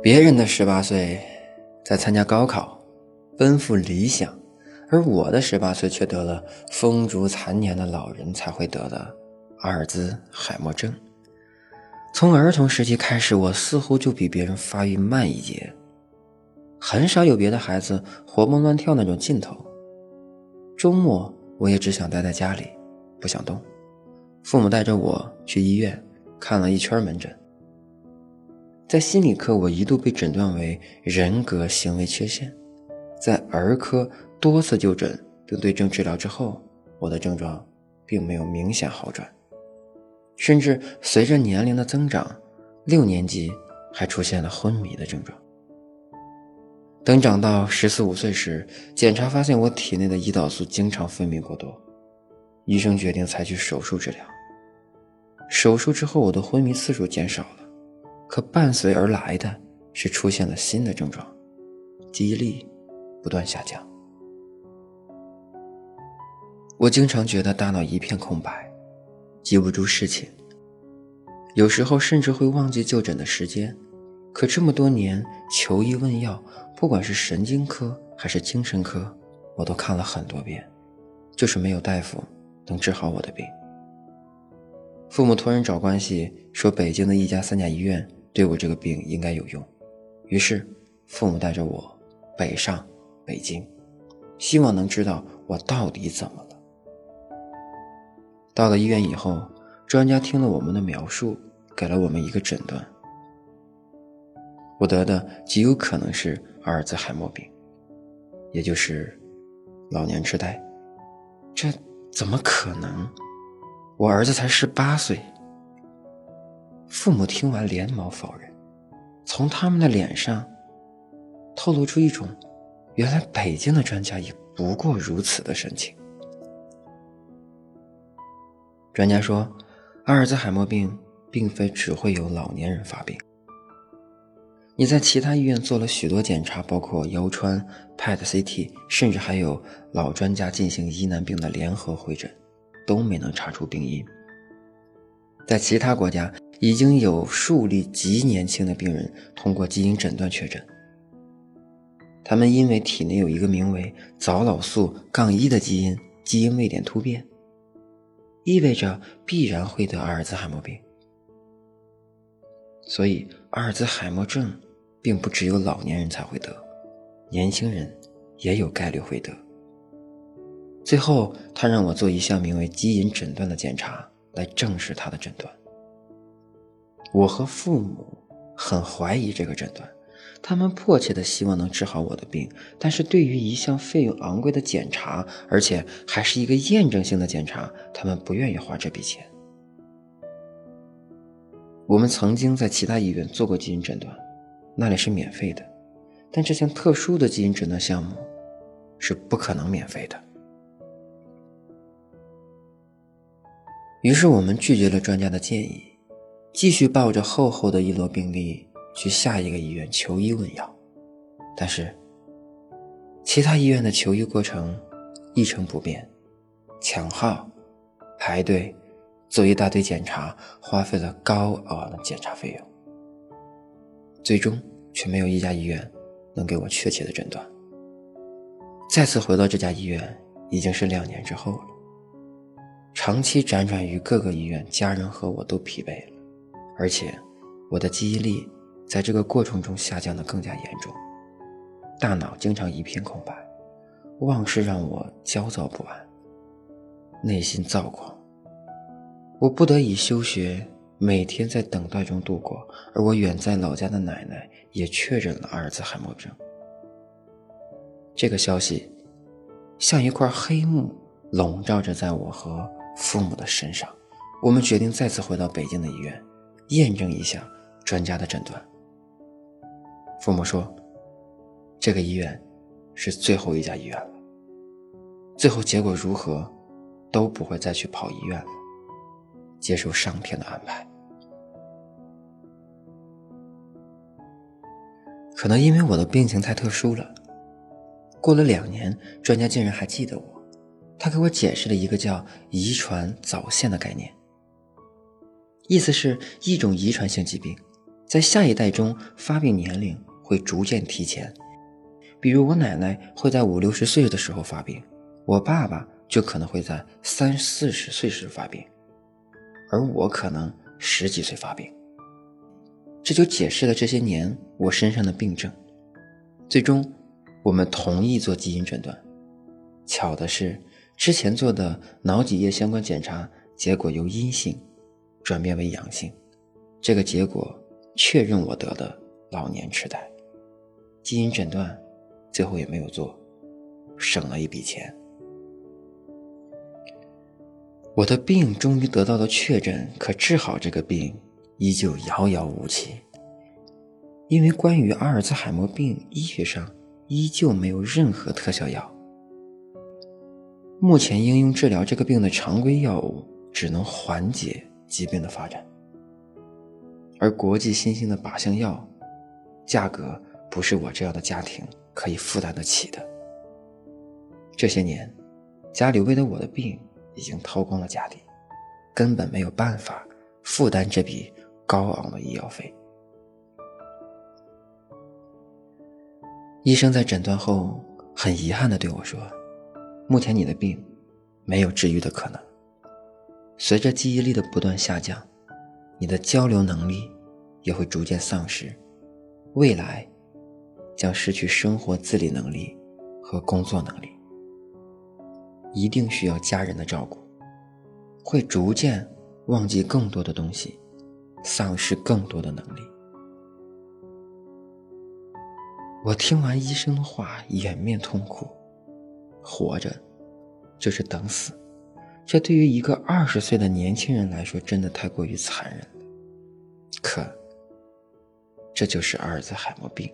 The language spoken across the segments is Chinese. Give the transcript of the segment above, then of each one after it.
别人的十八岁在参加高考，奔赴理想，而我的十八岁却得了风烛残年的老人才会得的阿尔兹海默症。从儿童时期开始，我似乎就比别人发育慢一截，很少有别的孩子活蹦乱跳那种劲头。周末我也只想待在家里，不想动。父母带着我去医院看了一圈门诊。在心理科，我一度被诊断为人格行为缺陷；在儿科多次就诊并对症治疗之后，我的症状并没有明显好转，甚至随着年龄的增长，六年级还出现了昏迷的症状。等长到十四五岁时，检查发现我体内的胰岛素经常分泌过多，医生决定采取手术治疗。手术之后，我的昏迷次数减少了。可伴随而来的是出现了新的症状，记忆力不断下降。我经常觉得大脑一片空白，记不住事情，有时候甚至会忘记就诊的时间。可这么多年求医问药，不管是神经科还是精神科，我都看了很多遍，就是没有大夫能治好我的病。父母托人找关系，说北京的一家三甲医院。对我这个病应该有用，于是父母带着我北上北京，希望能知道我到底怎么了。到了医院以后，专家听了我们的描述，给了我们一个诊断：我得的极有可能是阿尔兹海默病，也就是老年痴呆。这怎么可能？我儿子才十八岁。父母听完连忙否认，从他们的脸上透露出一种原来北京的专家也不过如此的神情。专家说，阿尔兹海默病并非只会有老年人发病。你在其他医院做了许多检查，包括腰穿、PET CT，甚至还有老专家进行疑难病的联合会诊，都没能查出病因。在其他国家。已经有数例极年轻的病人通过基因诊断确诊，他们因为体内有一个名为早老素杠一的基因基因位点突变，意味着必然会得阿尔兹海默病。所以，阿尔兹海默症并不只有老年人才会得，年轻人也有概率会得。最后，他让我做一项名为基因诊断的检查，来证实他的诊断。我和父母很怀疑这个诊断，他们迫切的希望能治好我的病，但是对于一项费用昂贵的检查，而且还是一个验证性的检查，他们不愿意花这笔钱。我们曾经在其他医院做过基因诊断，那里是免费的，但这项特殊的基因诊断项目是不可能免费的。于是我们拒绝了专家的建议。继续抱着厚厚的一摞病历去下一个医院求医问药，但是其他医院的求医过程一成不变，抢号、排队、做一大堆检查，花费了高昂的检查费用，最终却没有一家医院能给我确切的诊断。再次回到这家医院已经是两年之后了，长期辗转于各个医院，家人和我都疲惫了。而且，我的记忆力在这个过程中下降的更加严重，大脑经常一片空白，往事让我焦躁不安，内心躁狂。我不得已休学，每天在等待中度过。而我远在老家的奶奶也确诊了阿尔兹海默症。这个消息像一块黑幕笼罩着在我和父母的身上。我们决定再次回到北京的医院。验证一下专家的诊断。父母说：“这个医院是最后一家医院了，最后结果如何，都不会再去跑医院了，接受上天的安排。”可能因为我的病情太特殊了，过了两年，专家竟然还记得我，他给我解释了一个叫“遗传早泄”的概念。意思是一种遗传性疾病，在下一代中发病年龄会逐渐提前。比如我奶奶会在五六十岁的时候发病，我爸爸就可能会在三四十岁时发病，而我可能十几岁发病。这就解释了这些年我身上的病症。最终，我们同意做基因诊断。巧的是，之前做的脑脊液相关检查结果由阴性转变为阳性，这个结果确认我得的老年痴呆。基因诊断。最后也没有做，省了一笔钱。我的病终于得到了确诊，可治好这个病依旧遥遥无期。因为关于阿尔兹海默病，医学上依旧没有任何特效药。目前应用治疗这个病的常规药物只能缓解疾病的发展，而国际新兴的靶向药，价格不是我这样的家庭。可以负担得起的。这些年，家里为了我的病已经掏光了家底，根本没有办法负担这笔高昂的医药费。医生在诊断后很遗憾地对我说：“目前你的病没有治愈的可能。随着记忆力的不断下降，你的交流能力也会逐渐丧失，未来。”将失去生活自理能力和工作能力，一定需要家人的照顾，会逐渐忘记更多的东西，丧失更多的能力。我听完医生的话，掩面痛哭。活着就是等死，这对于一个二十岁的年轻人来说，真的太过于残忍了。可，这就是阿尔兹海默病。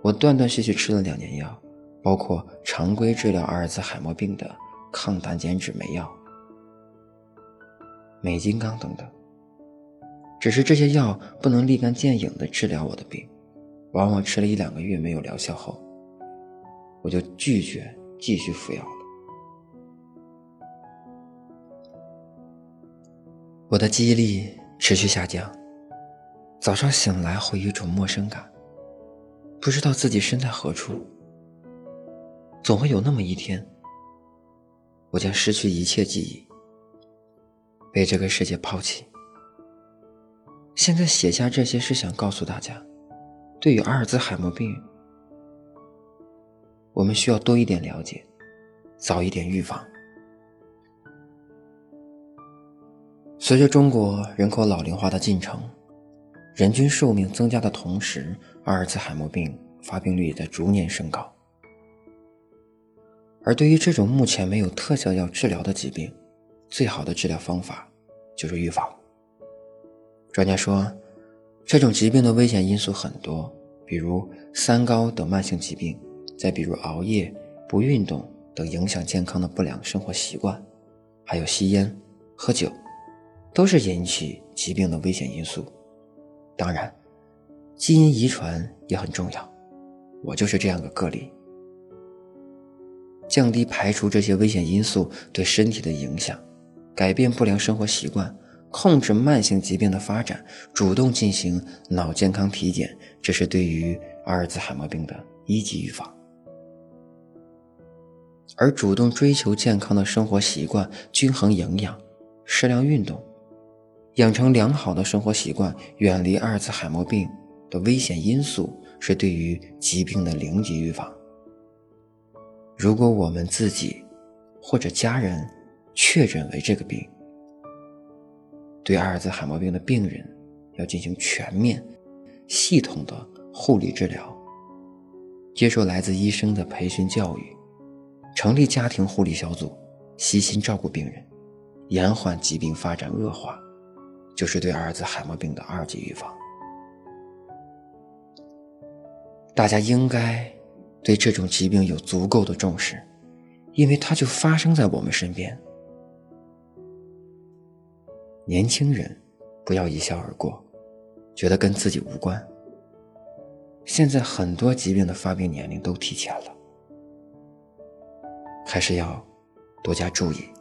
我断断续续吃了两年药，包括常规治疗阿尔兹海默病的抗胆碱酯酶药、美金刚等等。只是这些药不能立竿见影地治疗我的病，往往吃了一两个月没有疗效后，我就拒绝继续服药了。我的记忆力持续下降，早上醒来会有一种陌生感。不知道自己身在何处，总会有那么一天，我将失去一切记忆，被这个世界抛弃。现在写下这些是想告诉大家，对于阿尔兹海默病，我们需要多一点了解，早一点预防。随着中国人口老龄化的进程。人均寿命增加的同时，阿尔茨海默病发病率也在逐年升高。而对于这种目前没有特效药治疗的疾病，最好的治疗方法就是预防。专家说，这种疾病的危险因素很多，比如三高等慢性疾病，再比如熬夜、不运动等影响健康的不良生活习惯，还有吸烟、喝酒，都是引起疾病的危险因素。当然，基因遗传也很重要，我就是这样个个例。降低、排除这些危险因素对身体的影响，改变不良生活习惯，控制慢性疾病的发展，主动进行脑健康体检，这是对于阿尔兹海默病的一级预防。而主动追求健康的生活习惯，均衡营养，适量运动。养成良好的生活习惯，远离阿尔兹海默病的危险因素，是对于疾病的零级预防。如果我们自己或者家人确诊为这个病，对阿尔兹海默病的病人要进行全面、系统的护理治疗，接受来自医生的培训教育，成立家庭护理小组，悉心照顾病人，延缓疾病发展恶化。就是对阿尔兹海默病的二级预防，大家应该对这种疾病有足够的重视，因为它就发生在我们身边。年轻人不要一笑而过，觉得跟自己无关。现在很多疾病的发病年龄都提前了，还是要多加注意。